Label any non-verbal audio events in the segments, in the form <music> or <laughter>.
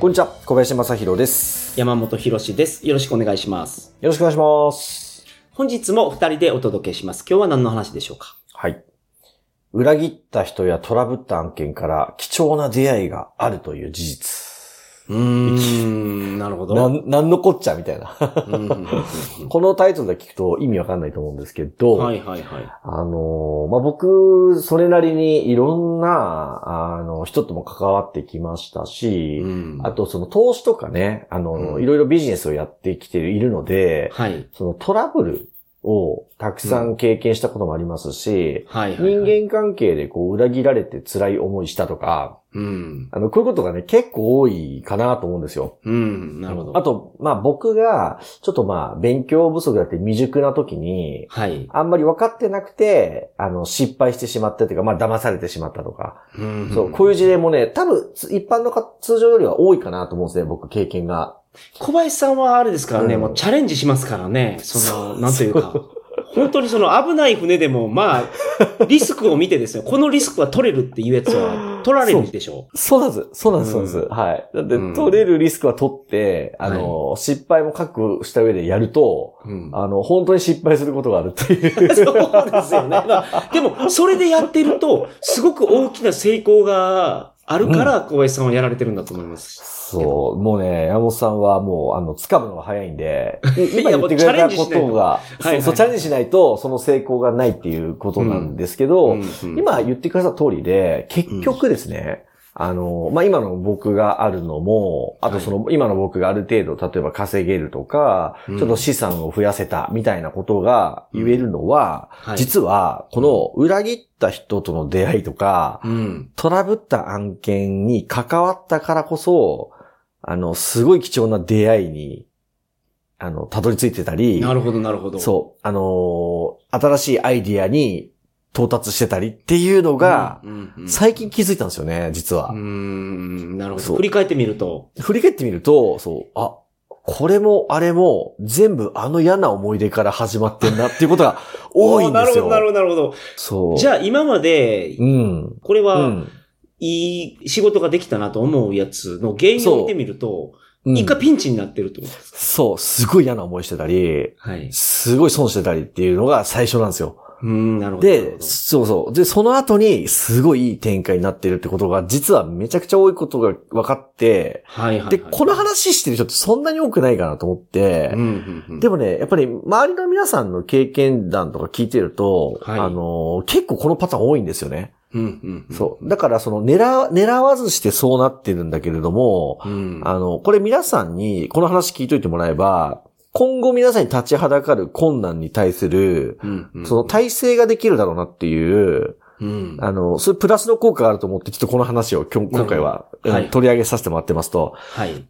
こんにちは、小林正宏です。山本博史です。よろしくお願いします。よろしくお願いします。本日も二人でお届けします。今日は何の話でしょうか？はい。裏切った人やトラブった案件から貴重な出会いがあるという事実。うーん、なるほど。なん、なんのこっちゃみたいな。このタイトルで聞くと意味わかんないと思うんですけど、はいはいはい。あのーまあ、僕、それなりにいろんな、あの、人とも関わってきましたし、うんあとその投資とかね、あの、うんいろいろビジネスをやってきているので、はい。そのトラブルをたくさん経験したこともありますし、はいはいはい。人間関係でこう裏切られて辛い思いしたとか、うん。あの、こういうことがね、結構多いかなと思うんですよ。うん、なるほど。あと、まあ僕が、ちょっとまあ勉強不足だって未熟な時に、はい。あんまり分かってなくて、あの、失敗してしまったというか、まあ騙されてしまったとか、うんそう、こういう事例もね、多分、つ一般のか通常よりは多いかなと思うんですね、僕、経験が。小林さんはあれですからね、うんもうチャレンジしますからね。その、なんというか。本当にその危ない船でも、まあ、<laughs> リスクを見てですよ。このリスクは取れるっていうやつは取られるでしょそうなんです。そうなんです、そうなんです。うんはい。だって、うん取れるリスクは取って、あの、失敗も覚悟した上でやると、う。うん。あの、本当に失敗することがあるっていう。<laughs> そうですよね。まあでも、それでやってると、すごく大きな成功があるから、小林さんはやられてるんだと思います。そう、もうね、山本さんはもう、あの、掴むのが早いんで、<laughs> い今言ってくれたことが、そうチャレンジしないと、その成功がないっていうことなんですけど、うんうん今言ってくださった通りで、結局ですね、あの、まあ、今の僕があるのも、あとその、今の僕がある程度、例えば稼げるとか、うん。ちょっと資産を増やせたみたいなことが言えるのは、はい。実は、この裏切った人との出会いとか、うん。トラブった案件に関わったからこそ、あの、すごい貴重な出会いに、あの、たどり着いてたり、なるほど、なるほど。そう、あのー新しいアイディアに到達してたりっていうのが、最近気づいたんですよね、実はうー。ん、なるほど。振り返ってみると。振り返ってみると、そう、あ、これもあれも全部あの嫌な思い出から始まってんなっていうことが多いんですよ。<laughs> なるほど、なるほど、なるほそう。ど。じゃあ、今まで、うん。これは、うん。いい仕事ができたなと思うやつの原因を見てみると、うん一回ピンチになってるってことですか、そう、すごい嫌な思いしてたり、はい。すごい損してたりっていうのが最初なんですよ。うーん、なるほど。で、どそうそう。で、その後にすごいいい展開になってるってことが、実はめちゃくちゃ多いことが分かって、はいはい、はい。で、この話してる人ってそんなに多くないかなと思って、うんうんうん、でもね、やっぱり周りの皆さんの経験談とか聞いてると、はいあの、結構このパターン多いんですよね。うんうんうん、そう。だからその狙、狙わずしてそうなってるんだけれども、うん。あの、これ皆さんにこの話聞いといてもらえば、今後皆さんに立ちはだかる困難に対する、うんうん、その体制ができるだろうなっていう、うん、あの、そういうプラスの効果があると思って、ちょっとこの話を今日今回は、どはいうん取り上げさせてもらってますと。はい。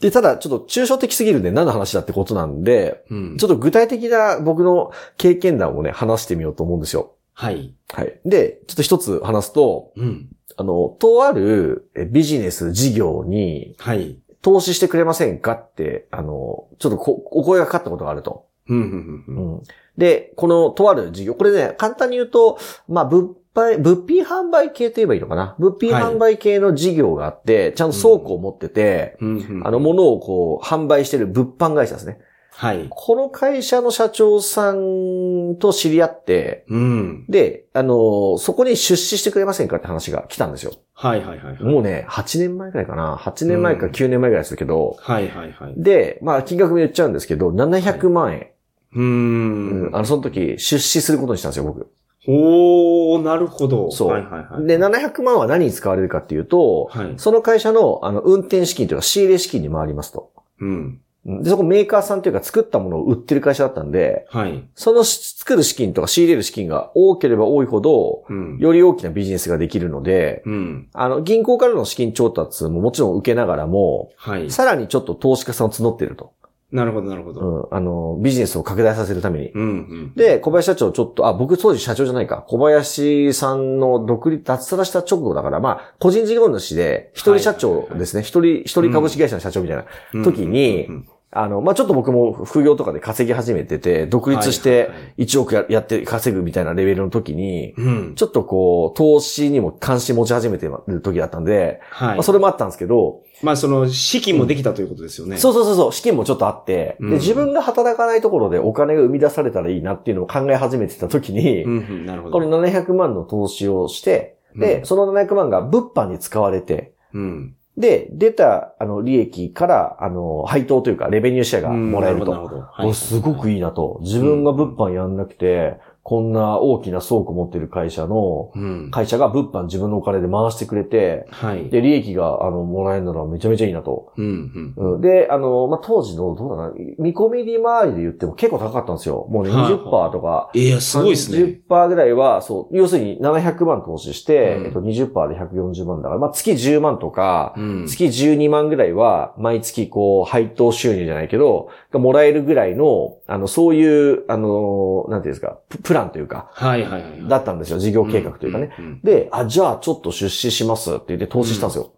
で、ただちょっと抽象的すぎるんで何の話だってことなんで、うん。ちょっと具体的な僕の経験談をね、話してみようと思うんですよ。はい。はい。で、ちょっと一つ話すと、うん。あの、とあるえビジネス事業にはい。投資してくれませんかって、あの、ちょっとこお声がかかったことがあると。うんうんうんうん。うんで、このとある事業、これね、簡単に言うと、まあ、物販、物品販売系と言えばいいのかな？物品販売系の事業があって、ちゃんと倉庫を持ってて、うんあの、物をこう、販売してる物販会社ですね。はい。この会社の社長さんと知り合って、うん。で、あの、そこに出資してくれませんかって話が来たんですよ。はいはいはいはい。もうね、8年前くらいかな。8年前かうん9年前くらいでするけど、はいはいはい。で、まあ、金額も言っちゃうんですけど、700万円、うーん。うんあの、その時、出資することにしたんですよ、僕。おー、なるほど。そうはいはいはい。で、700万は何に使われるかっていうと、はい。その会社の、あの、運転資金というか仕入れ資金に回りますと。うん。で、そこメーカーさんというか作ったものを売ってる会社だったんで、はい。その作る資金とか仕入れる資金が多ければ多いほど、うん。より大きなビジネスができるので、うん。あの、銀行からの資金調達ももちろん受けながらも、はい。さらにちょっと投資家さんを募っていると。なるほど、なるほど。うん、あの、ビジネスを拡大させるために。うん。うん。で、小林社長ちょっと、あ、僕当時社長じゃないか。小林さんの独立、脱サラした直後だから、まあ、個人事業主で、一人社長ですね。一人、一人株式会社の社長みたいな。時にうんあの、まあ、ちょっと僕も副業とかで稼ぎ始めてて、独立して1億ややって稼ぐみたいなレベルの時に、うん。ちょっとこう、投資にも関心持ち始めてる時だったんで、はいまあ、。それもあったんですけど、まあ、その、資金もできたということですよね。そうそうそうそう、資金もちょっとあって、うんで、自分が働かないところでお金が生み出されたらいいなっていうのを考え始めてた時に、うんうん。なるほど。これ700万の投資をして、で、その700万が物販に使われて、うん。で、出た、あの、利益から、あの、配当というか、レベニューシェアがもらえると。なるほど。なるほどおすごくいいなと。自分が物販やんなくて、こんな大きな倉庫持ってる会社の、うん。会社が物販自分のお金で回してくれて、はい。で、利益が、あの、もらえるならめちゃめちゃいいなと。うん。うん。うんで、あの、まあ、当時の、どうだな、見込み利回りで言っても結構高かったんですよ。もうね、はい20%とか。いや、すごいですね。30%ぐらいは、そう、要するに700万投資して、うんえっと、20%で140万だから、まあ、月10万とか、うん。月12万ぐらいは、毎月こう、配当収入じゃないけど、がもらえるぐらいの、あの、そういう、あの、なんていうんですか、ププランというか、はいはいはい。だったんですよ。事業計画というかね。うん。で、あ、じゃあちょっと出資しますって言って投資したんですよ。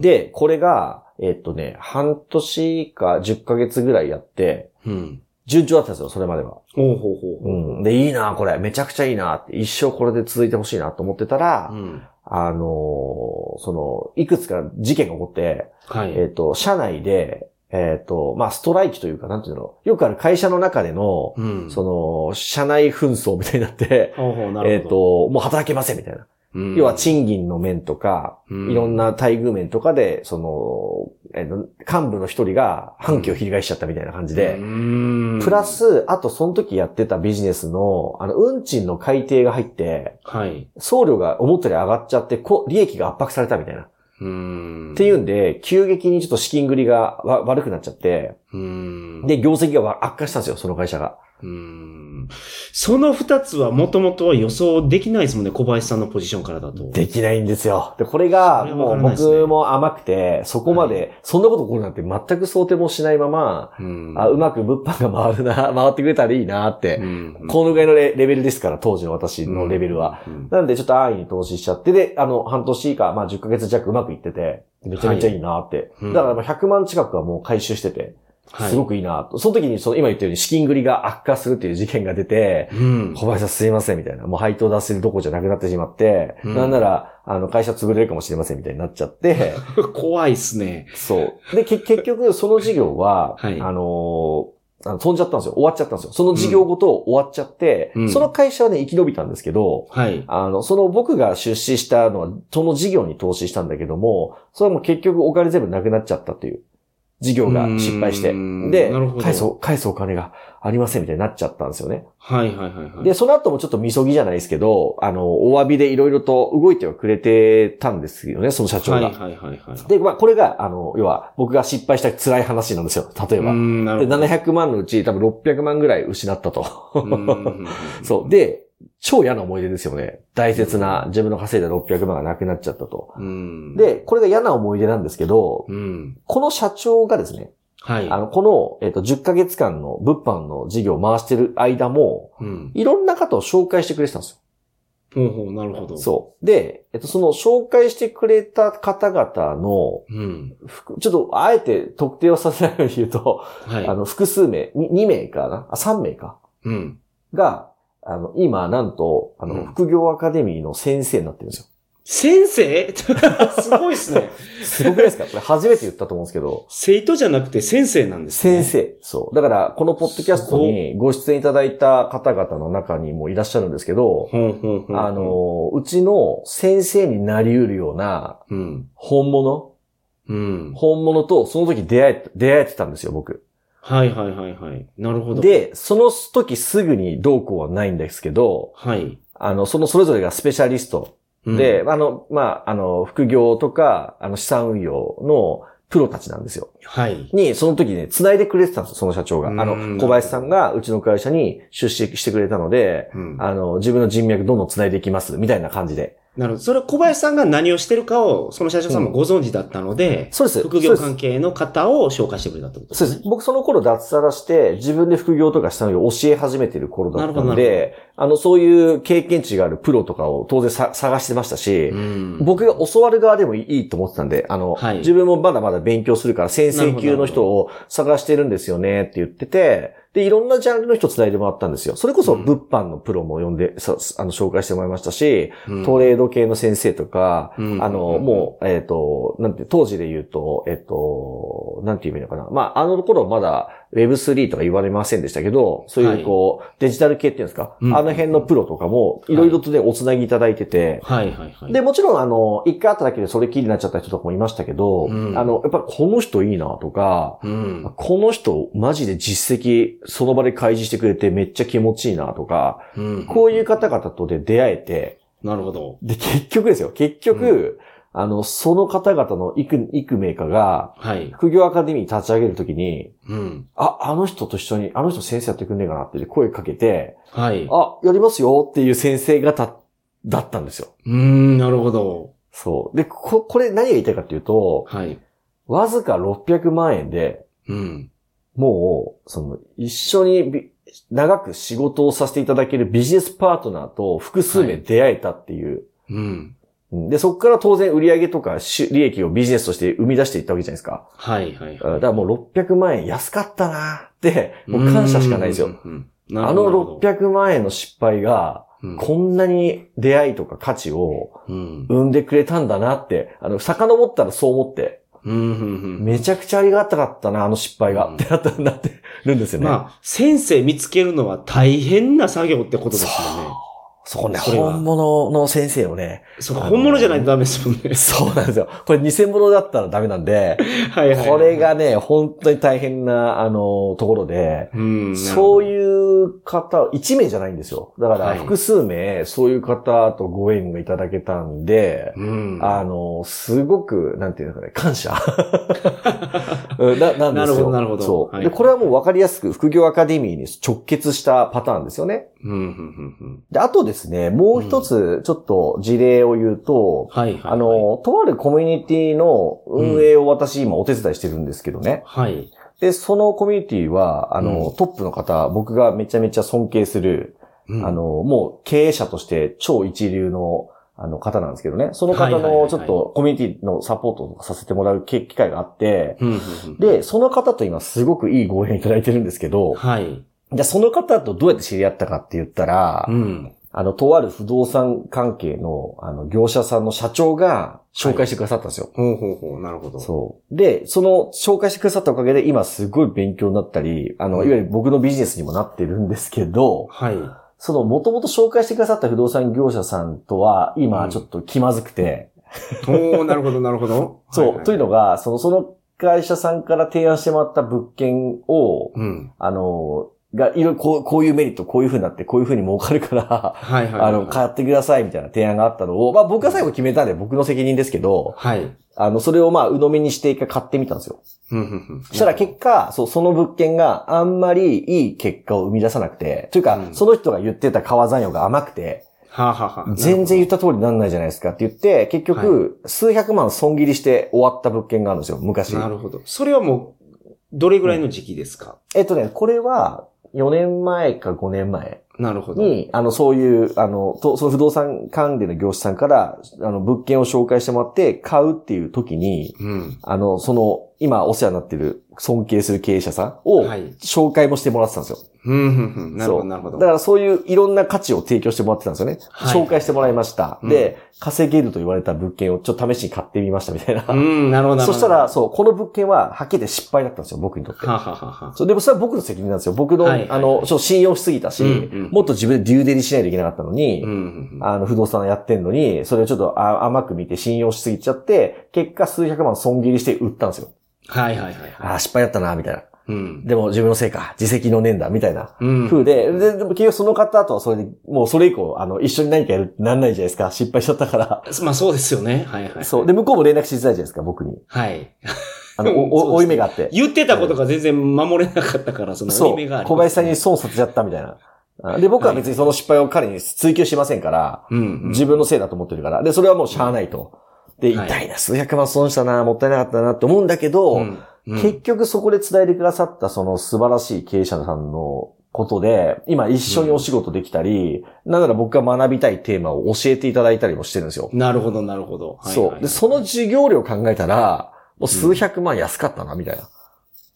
で、これが、えっとね、半年か10ヶ月ぐらいやって、うん。順調だったんですよ、それまでは。ほうほうほう。うん。で、いいな、これ。めちゃくちゃいいなって。一生これで続いてほしいなと思ってたら、うん。あのーその、いくつか事件が起こって、はい。えっ、と、社内で、えっ、と、まあ、ストライキというか、なんていうの、よくある会社の中での、うん。その、社内紛争みたいになって。えっ、と、もう働けませんみたいな。うん、要は賃金の面とか、うんいろんな待遇面とかで、その、えーと幹部の一人が反旗を翻しちゃったみたいな感じで、うんプラ、ス、あとその時やってたビジネスの、あの、運賃の改定が入って、はい。送料が思ったより上がっちゃって、こ利益が圧迫されたみたいな。っうん。ていうんで、急激にちょっと資金繰りがわ悪くなっちゃって、うん。で、業績がわ悪化したんですよ、その会社が。うん。その二つはもともとは予想できないですもんね、小林さんのポジションからだと。できないんですよ。で、これが、もう僕も甘くて、そこまで、そんなこと起こるなんて全く想定もしないまま、うん。あ、うまく物販が回るな、<laughs> 回ってくれたらいいなって、うん。このぐらいのレレベルですから、当時の私のレベルは。うん。なんでちょっと安易に投資しちゃって、で、あの、半年以下、まあ10ヶ月弱うまくいってて、めちゃめちゃいいなって。うんだからまあ100万近くはもう回収してて、はいすごくいいなと。その時にその今言ったように資金繰りが悪化するっていう事件が出て、うん。小林さんすいませんみたいな。もう配当出せるどころじゃなくなってしまって、うんなんなら、あの、会社潰れるかもしれませんみたいになっちゃって、<laughs> 怖いっすね。そう。で、け <laughs> 結局、その事業は、はいあのーあの飛んじゃったんですよ。終わっちゃったんですよ。その事業ごと終わっちゃって、うんその会社はね、生き延びたんですけど、はい。あの、その僕が出資したのは、その事業に投資したんだけども、それはもう結局お金全部なくなっちゃったっていう。事業が失敗して。で返そう、返すお金がありませんみたいになっちゃったんですよね。はいはいはいはい。で、その後もちょっとみそぎじゃないですけど、あの、お詫びでいろいろと動いてはくれてたんですよね、その社長が。はいはいはいはい。で、まあ、これが、あの、要は、僕が失敗した辛い話なんですよ、例えば。で、ほど。700万のうち多分600万ぐらい失ったと。うん <laughs> そう。で、超嫌な思い出ですよね。大切な自分の稼いだ600万がなくなっちゃったと。うん。、で、これが嫌な思い出なんですけど、うん。この社長がですね、はい。あの、この、えっと、10ヶ月間の物販の事業を回してる間も、うん。いろんな方を紹介してくれてたんですほうほう、なるほど。よ。そう。で、えっと、その紹介してくれた方々の、う。うん。ふちょっと、あえて特定をさせないように言うと、はい。あの、複数名、に2名かな？あ、3名か。うん。が、あの、今、なんと、あの、うん副業アカデミーの先生になってるんですよ。先生？<laughs> すごいっすね。すごくないですか？これ初めて言ったと思うんですけど。生徒じゃなくて先生なんですね。先生。そう。だから、このポッドキャストにご出演いただいた方々の中にもいらっしゃるんですけど。あ、の、うちの先生になり得るようなうん。本物？うん。本物とその時出会え、出会えてたんですよ、僕。はいはいはいはい。なるほど。、で、その時すぐにどうこうはないんですけど、はい。あの、そのそれぞれがスペシャリストうんで、、あの、まあ、あの、副業とか、あの、資産運用のプロたちなんですよ。はい。に、その時ね、繋いでくれてたんですよ、その社長が。あうんの、小林さんがうちの会社に出資してくれたので、うんあの、自分の人脈どんどん繋いでいきます、みたいな感じで。なるほど。それは小林さんが何をしてるかを、その社長さんもご存知だったので、そうです。副業関係の方を紹介してくれたってことそうです。僕その頃脱サラして、自分で副業とかしたのを教え始めてる頃だったので、あの、そういう経験値があるプロとかを当然さ探してましたし、うん。僕が教わる側でもいいと思ってたんで、あの、はい自分もまだまだ勉強するから先生級の人を探してるんですよねって言ってて、で、いろんなジャンルの人つないでもらったんですよ。それこそうん。物販のプロも呼んで、さあの、紹介してもらいましたし、うん。トレード系の先生とか、うん。あの、もう、えっ、と、なんて、当時で言うと、えっ、と、なんて言うのかな。まあ、あの頃まだ Web3 とか言われませんでしたけど、そういうこう、デジタル系っていうんですか、うんあの辺のプロとかも、いろいろとね、おつなぎいただいてて、はいはいはい。で、もちろん、あの、一回会っただけでそれきりになっちゃった人とかもいましたけど、うんあの、やっぱりこの人いいなとか、うん。この人マジで実績その場で開示してくれてめっちゃ気持ちいいなとか、うん。こういう方々とで出会えて、なるほど。で、結局ですよ。結局、あの、その方々の幾、幾名かが、はい。副業アカデミー立ち上げるときに、うん。あ、あの人と一緒に、あの人先生やってくんねえかなって声かけて、はい。あ、やりますよっていう先生方だったんですよ。うーん、なるほど。そう。で、こ、これ何が言いたいかっていうと、はい。わずか600万円で、うん。もう、その、一緒にび長く仕事をさせていただけるビジネスパートナーと複数名出会えたっていう。うん。うんで、そこから当然売上とか収利益をビジネスとして生み出していったわけじゃないですか。はいはいだかはい。らもう600万円安かったなって、もう感謝しかないですよ。あの600万円の失敗が、うんこんなに出会いとか価値をうん。生んでくれたんだなって、あの、遡ったらそう思って。めちゃくちゃありがたかったな、あの失敗が、うんってなった、なってるんですよね。まあ、先生見つけるのは大変な作業ってことですよね。そこね、本物の先生をね、そう、本物じゃないとダメですもんね。そうなんですよ。これ偽物だったらダメなんで、<laughs> はいはいはい。これがね、本当に大変な、あの、ところで、うん。そうう。いう方、1名じゃないんですよ。だからはい複数名、そういう方とご縁がいただけたんで、うん。あの、すごく、なんていうのかね、感謝 <laughs> うんななんですよ。なるほどなるほどそう、はいで、これはもう分かりやすく副業アカデミーに直結したパターンですよね。うん。うん。うん。で、あとですね、もう一つ、ちょっと事例を言うと、はいはい。あ、の、とあるコミュニティの運営を私今お手伝いしてるんですけどね。はい。で、そのコミュニティは、あの、うんトップの方、僕がめちゃめちゃ尊敬する、うんあ、の、もう経営者として超一流の、あの方なんですけどね。その方はいはいはいはいのちょっとコミュニティのサポートとかさせてもらう機会があって、うん。うん。で、その方と今すごくいいご縁いただいてるんですけど、はい。じゃあその方とどうやって知り合ったかって言ったら、うん。あの、とある不動産関係の、あの、業者さんの社長が紹介してくださったんですよ。ほうほうほう。なるほど。そう。で、その紹介してくださったおかげで今すごい勉強になったり、あの、うんいわゆる僕のビジネスにもなってるんですけど、はい。その元々紹介してくださった不動産業者さんとは今ちょっと気まずくて、おー、なるほど、なるほど。<laughs> そう、というのが、が、その、その会社さんから提案してもらった物件を、うん。あの、が、いろいろこう、こういうメリット、こういう風になって、こういう風に儲かるから、はいはいはい。あの、買ってくださいみたいな提案があったのを、まあ僕が最後決めたんで僕の責任ですけど、はい。あの、それをまあ、鵜呑みにして一回買ってみたんですよ。うんうんうんそしたら結果、そう、その物件があんまりいい結果を生み出さなくて、というか、うんその人が言ってた川残用が甘くて、はあ、はあはあ、全然言った通りになんないじゃないですかって言って、結局、数百万損切りして終わった物件があるんですよ、昔。なるほど。それはもう、どれぐらいの時期ですか、えっとね、これは、4年前か5年前なるほど。に、あの、そういう、あの、とその不動産関連の業者さんから、あの、物件を紹介してもらって買うっていう時に、うん。あの、その、今お世話になってる尊敬する経営者さんをはい紹介もしてもらってたんですよ。うん、うん、うん。なるほど、なるほど。だからそういういろんな価値を提供してもらってたんですよね。はい紹介してもらいました。うんで、稼げると言われた物件をちょっと試しに買ってみましたみたいな。うん、なるほど、なるほど。そしたら、そう、この物件は、はっきり言って失敗だったんですよ、僕にとって。はあ、はあはそう、でもそれは僕の責任なんですよ。僕の、はいはいはいあの、ちょっと信用しすぎたし、うんうんもっと自分でデューデリしないといけなかったのに、うんうんうん。あの、不動産やってんのに、それをちょっとあ甘く見て信用しすぎちゃって、結果数百万損切りして売ったんですよ。はいはいはいはい。ああ、失敗だったな、みたいな。うん。でも自分のせいか、自責の念だ、みたいな。うん。風で、で、でも結局その方とはそれで、もうそれ以降、あの、一緒に何かやるってなんないじゃないですか。失敗しちゃったから。<laughs> まあそうですよね。はいはい。そう。で、向こうも連絡しづらいじゃないですか、僕に。はい。あの、う <laughs> んお、お、ね負い目があって。言ってたことが全然守れなかったから、そのそう負い目があ。ります小林さんに損させちゃったみたいな。あで、僕は別にその失敗を彼に追求しませんから、うんうん。自分のせいだと思ってるから。で、それはもうしゃあないと。で、はい痛いな、数百万損したな、もったいなかったなって思うんだけど、うんうん結局そこで伝えてくださったその素晴らしい経営者さんのことで、今一緒にお仕事できたり、なんなら僕が学びたいテーマを教えていただいたりもしてるんですよ。なるほど、なるほど。はいそう。はいで、その授業料考えたら、もう数百万安かったな、みたいな。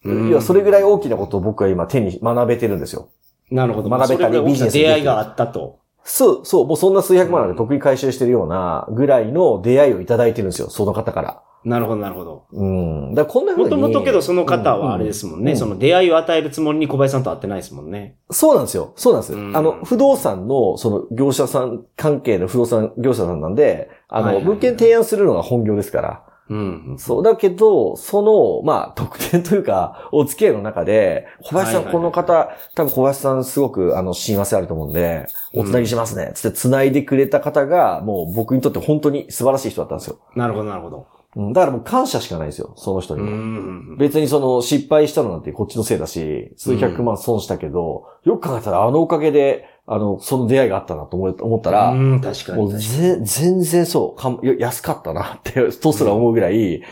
うんいや、それぐらい大きなことを僕は今手に学べてるんですよ。なるほど。学べたりビジネス出会いがあったと。そう、そう、もうそんな数百万なんで得意回収してるようなぐらいの出会いをいただいてるんですよ、その方から。なるほど、なるほど。うん。だこんな風に。もともとけどその方はあれですもんね。うんその出会いを与えるつもりに小林さんと会ってないですもんね。そうなんですよ。そうなんです。うんあの、不動産の、その、業者さん、関係の不動産業者さんなんで、あの、はいはいはい物件提案するのが本業ですから。うん。そう。だけど、その、まあ、特典というか、お付き合いの中で、小林さん、はいはいはいこの方、多分小林さんすごく、あの、親和性あると思うんで、お繋ぎしますね。つって繋いでくれた方が、もう僕にとって本当に素晴らしい人だったんですよ。なるほど、なるほど。うん、だからもう感謝しかないですよ、その人うにも。ん。別にその失敗したのなんてこっちのせいだし、数百万損したけど、よく考えたらあのおかげで、あの、その出会いがあったなと思思ったら、うん、確かもう全然そうか安かったなって、とすら思うぐらい、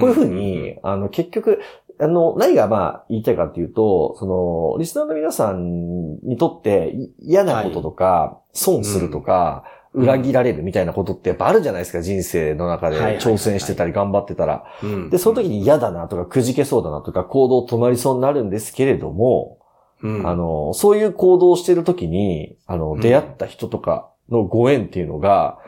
こういうふうに、あの、結局、あの、何がまあ言いたいかっていうと、その、リスナーの皆さんにとってい嫌なこととか、損するとか、うん裏切られるみたいなことってやっぱあるじゃないですか、人生の中で。挑戦してたり頑張ってたら。うん。で、その時に嫌だなとか、くじけそうだなとか、行動止まりそうになるんですけれども、うん。あの、そういう行動をしてる時に、あの、うん。出会った人とかのご縁っていうのが、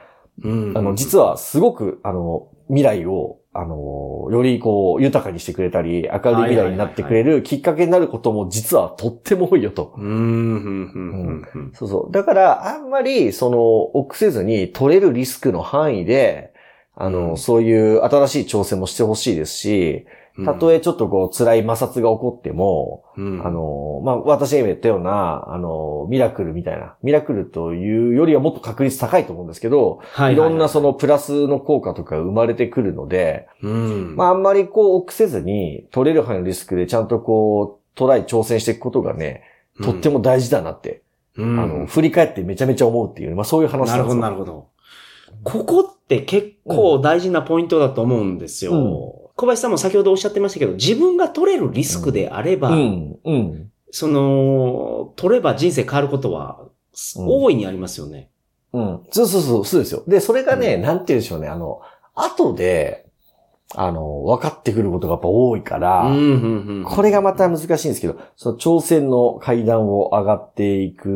うん。あの、実はすごく、あの、未来を、あの、よりこう、豊かにしてくれたり、明るい未来になってくれるきっかけになることも実はとっても多いよと。うん。そうそう。だから、あんまり、その、臆せずに取れるリスクの範囲で、あの、うんそういう新しい挑戦もしてほしいですし、たとえちょっとこう、辛い摩擦が起こっても、うん、あの、まあ、私が今言ったような、あの、ミラクルみたいな、ミラクルというよりはもっと確率高いと思うんですけど、はいろんなそのプラスの効果とか生まれてくるので、うん。まあ、あんまりこう、臆せずに、取れる範囲のリスクでちゃんとこう、トライ挑戦していくことがね、とっても大事だなって、うん、あの、振り返ってめちゃめちゃ思うっていう、まあそういう話なるほど、なんですよ。なるほど。ここって結構大事なポイントだと思うんですよ。うん小林さんも先ほどおっしゃってましたけど、自分が取れるリスクであれば、うん、うん。その、取れば人生変わることは、うん大いにありますよね。うん。そうそうそう、そうですよ。で、それがね、なんて言うんでしょうね、あの、後で、あの、分かってくることがやっぱ多いから、うん、うん、うん。これがまた難しいんですけど、その挑戦の階段を上がっていく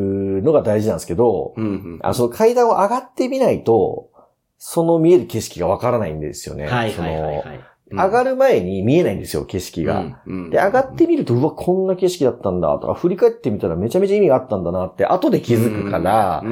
のが大事なんですけど、うん、うん。あその階段を上がってみないと、その見える景色がわからないんですよね。はい、はい、はい、はい。上がる前に見えないんですよ、景色が。で、上がってみると、うわ、こんな景色だったんだとか、振り返ってみたらめちゃめちゃ意味があったんだなって、後で気づくから。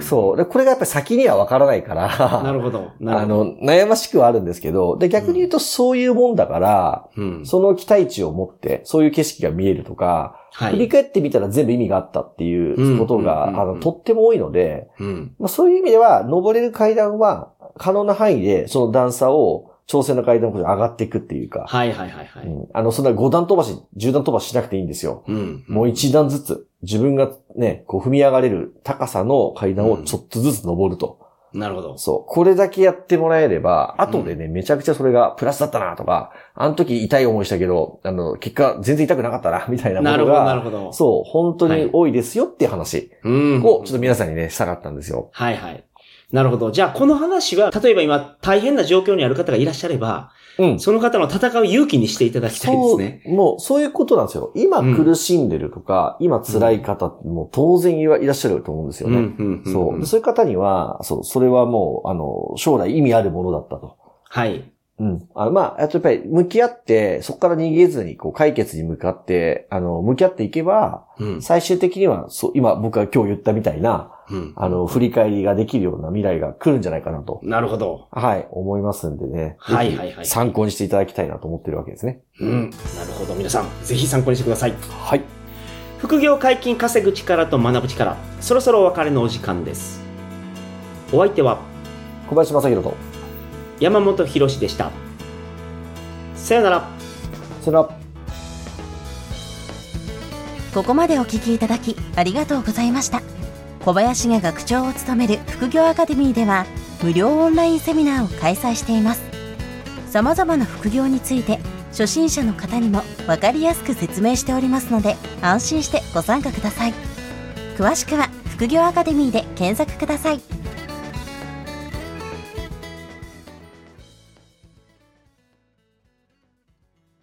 そう。で、これがやっぱり先にはわからないから、なるほど。<laughs> なあ。の、悩ましくはあるんですけど、で、逆に言うとそういうもんだから、うん。その期待値を持って、そういう景色が見えるとか、はい。振り返ってみたら全部意味があったっていうことが、うんあの、とっても多いので、うん。まあ、そういう意味では、登れる階段は、可能な範囲で、その段差を、挑戦の階段を上がっていくっていうか、はい、はい、はい、はい。うんあの、そんな5段飛ばし、10段飛ばししなくていいんですよ。うん。もう1段ずつ、自分がね、こう踏み上がれる高さの階段をちょっとずつ登ると。なるほど。そう。これだけやってもらえれば、後でね、めちゃくちゃそれがプラスだったなとか、あの時痛い思いしたけど、あの、結果全然痛くなかったな、<laughs> みたいなことが。なるほど、なるほど。そう、本当に多いですよっていう話うん。を、ちょっと皆さんにね、したかったんですよ。はいはい。なるほど。じゃあ、この話は、例えば今、大変な状況にある方がいらっしゃれば、うん。その方の戦う勇気にしていただきたいですね。そう、もう、そういうことなんですよ。今うん苦しんでるとか、今辛い方も当然いらっしゃると思うんですよね。んそう。でそういう方には、そう、それはもう、あの、将来意味あるものだったと。はい。うん。あの、まあ、やっぱり向き合って、そこから逃げずに、こう、解決に向かって、あの、向き合っていけば、うん。最終的には、そう、今僕が今日言ったみたいな、うん。あの、振り返りができるような未来が来るんじゃないかなと。なるほど。はい、思いますんでね。はいはいはい参考にしていただきたいなと思ってるわけですね。うん。なるほど。皆さん、ぜひ参考にしてください。はい。副業解禁稼ぐ力と学ぶ力。そろそろお別れのお時間です。お相手は小林正宏と。山本博史でした。さよなら。さよなら。ここまでお聞きいただきありがとうございました小林が学長を務める副業アカデミーでは無料オンラインセミナーを開催しています様々な副業について初心者の方にも分かりやすく説明しておりますので安心してご参加ください詳しくは副業アカデミーで検索ください